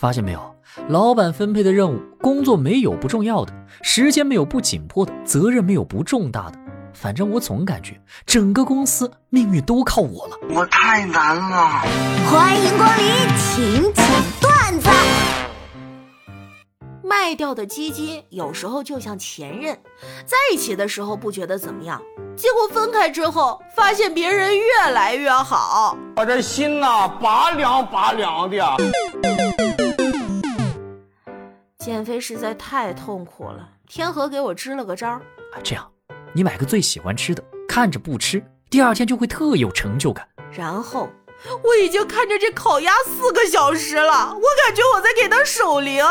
发现没有？老板分配的任务，工作没有不重要的，时间没有不紧迫的，责任没有不重大的。反正我总感觉整个公司命运都靠我了。我太难了。欢迎光临，请讲段子。卖掉的基金有时候就像前任，在一起的时候不觉得怎么样，结果分开之后发现别人越来越好，我这心呐拔凉拔凉的。减肥实在太痛苦了，天河给我支了个招儿。这样，你买个最喜欢吃的，看着不吃，第二天就会特有成就感。然后，我已经看着这烤鸭四个小时了，我感觉我在给他守灵。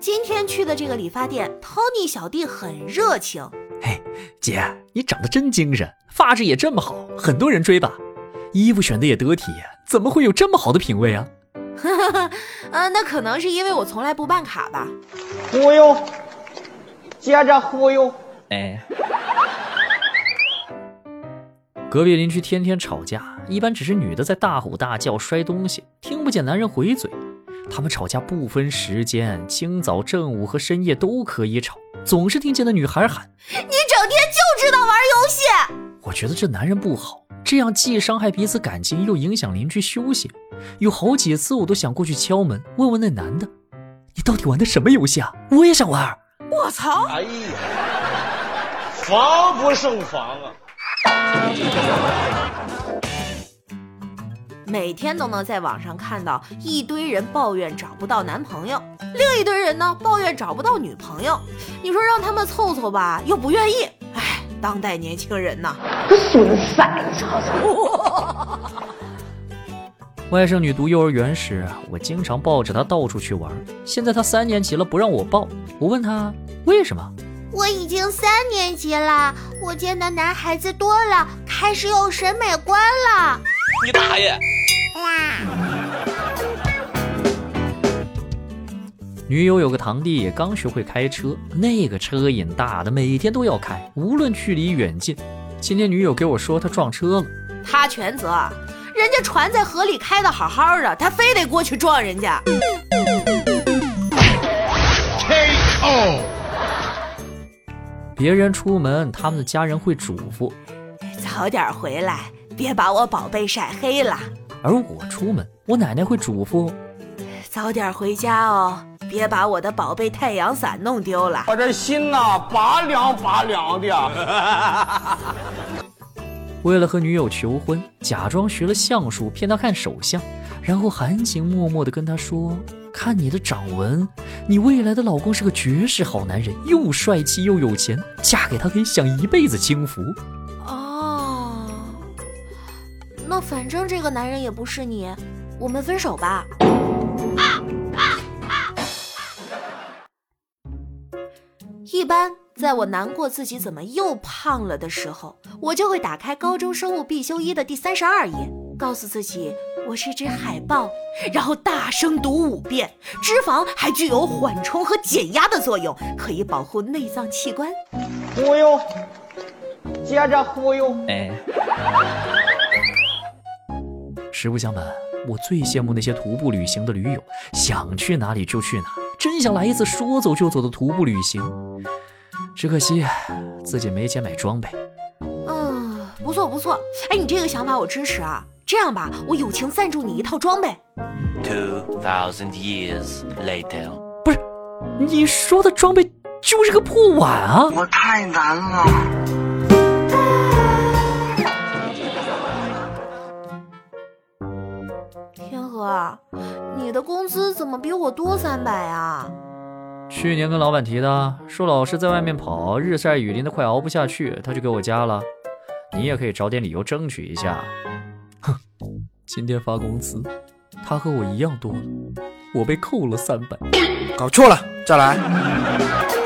今天去的这个理发店，Tony 小弟很热情。嘿，姐，你长得真精神，发质也这么好，很多人追吧？衣服选的也得体，怎么会有这么好的品味啊？哈哈哈，嗯，那可能是因为我从来不办卡吧。忽悠，接着忽悠。哎，隔壁邻居天天吵架，一般只是女的在大吼大叫、摔东西，听不见男人回嘴。他们吵架不分时间，清早、正午和深夜都可以吵，总是听见那女孩喊：“你整天就知道玩游戏。”我觉得这男人不好，这样既伤害彼此感情，又影响邻居休息。有好几次我都想过去敲门，问问那男的：“你到底玩的什么游戏啊？我也想玩。”我操！哎呀，防不胜防啊！每天都能在网上看到一堆人抱怨找不到男朋友，另一堆人呢抱怨找不到女朋友。你说让他们凑凑吧，又不愿意。哎，当代年轻人呐，个损色，你瞅瞅。外甥女读幼儿园时，我经常抱着她到处去玩。现在她三年级了，不让我抱。我问她为什么？我已经三年级了，我见的男孩子多了，开始有审美观了。你大爷！女友有个堂弟刚学会开车，那个车瘾大的，每天都要开，无论距离远近。今天女友给我说她撞车了，他全责，人家船在河里开的好好的，他非得过去撞人家。K.O. 别人出门，他们的家人会嘱咐：早点回来，别把我宝贝晒黑了。而我出门，我奶奶会嘱咐：早点回家哦，别把我的宝贝太阳伞弄丢了。我这心呐拔凉拔凉的。为了和女友求婚，假装学了相术骗她看手相，然后含情脉脉地跟她说：“看你的掌纹，你未来的老公是个绝世好男人，又帅气又有钱，嫁给他可以享一辈子清福。”哦，那反正这个男人也不是你，我们分手吧。一般在我难过自己怎么又胖了的时候，我就会打开高中生物必修一的第三十二页，告诉自己我是只海豹，然后大声读五遍。脂肪还具有缓冲和减压的作用，可以保护内脏器官。忽悠，接着忽悠。哎，实不相瞒，我最羡慕那些徒步旅行的驴友，想去哪里就去哪，真想来一次说走就走的徒步旅行。只可惜自己没钱买装备。嗯，不错不错，哎，你这个想法我支持啊。这样吧，我友情赞助你一套装备。Two thousand years later，不是，你说的装备就是个破碗啊！我太难了。天河，你的工资怎么比我多三百啊？去年跟老板提的，说老是在外面跑，日晒雨淋的快熬不下去，他就给我加了。你也可以找点理由争取一下。哼，今天发工资，他和我一样多了，我被扣了三百。搞错了，再来。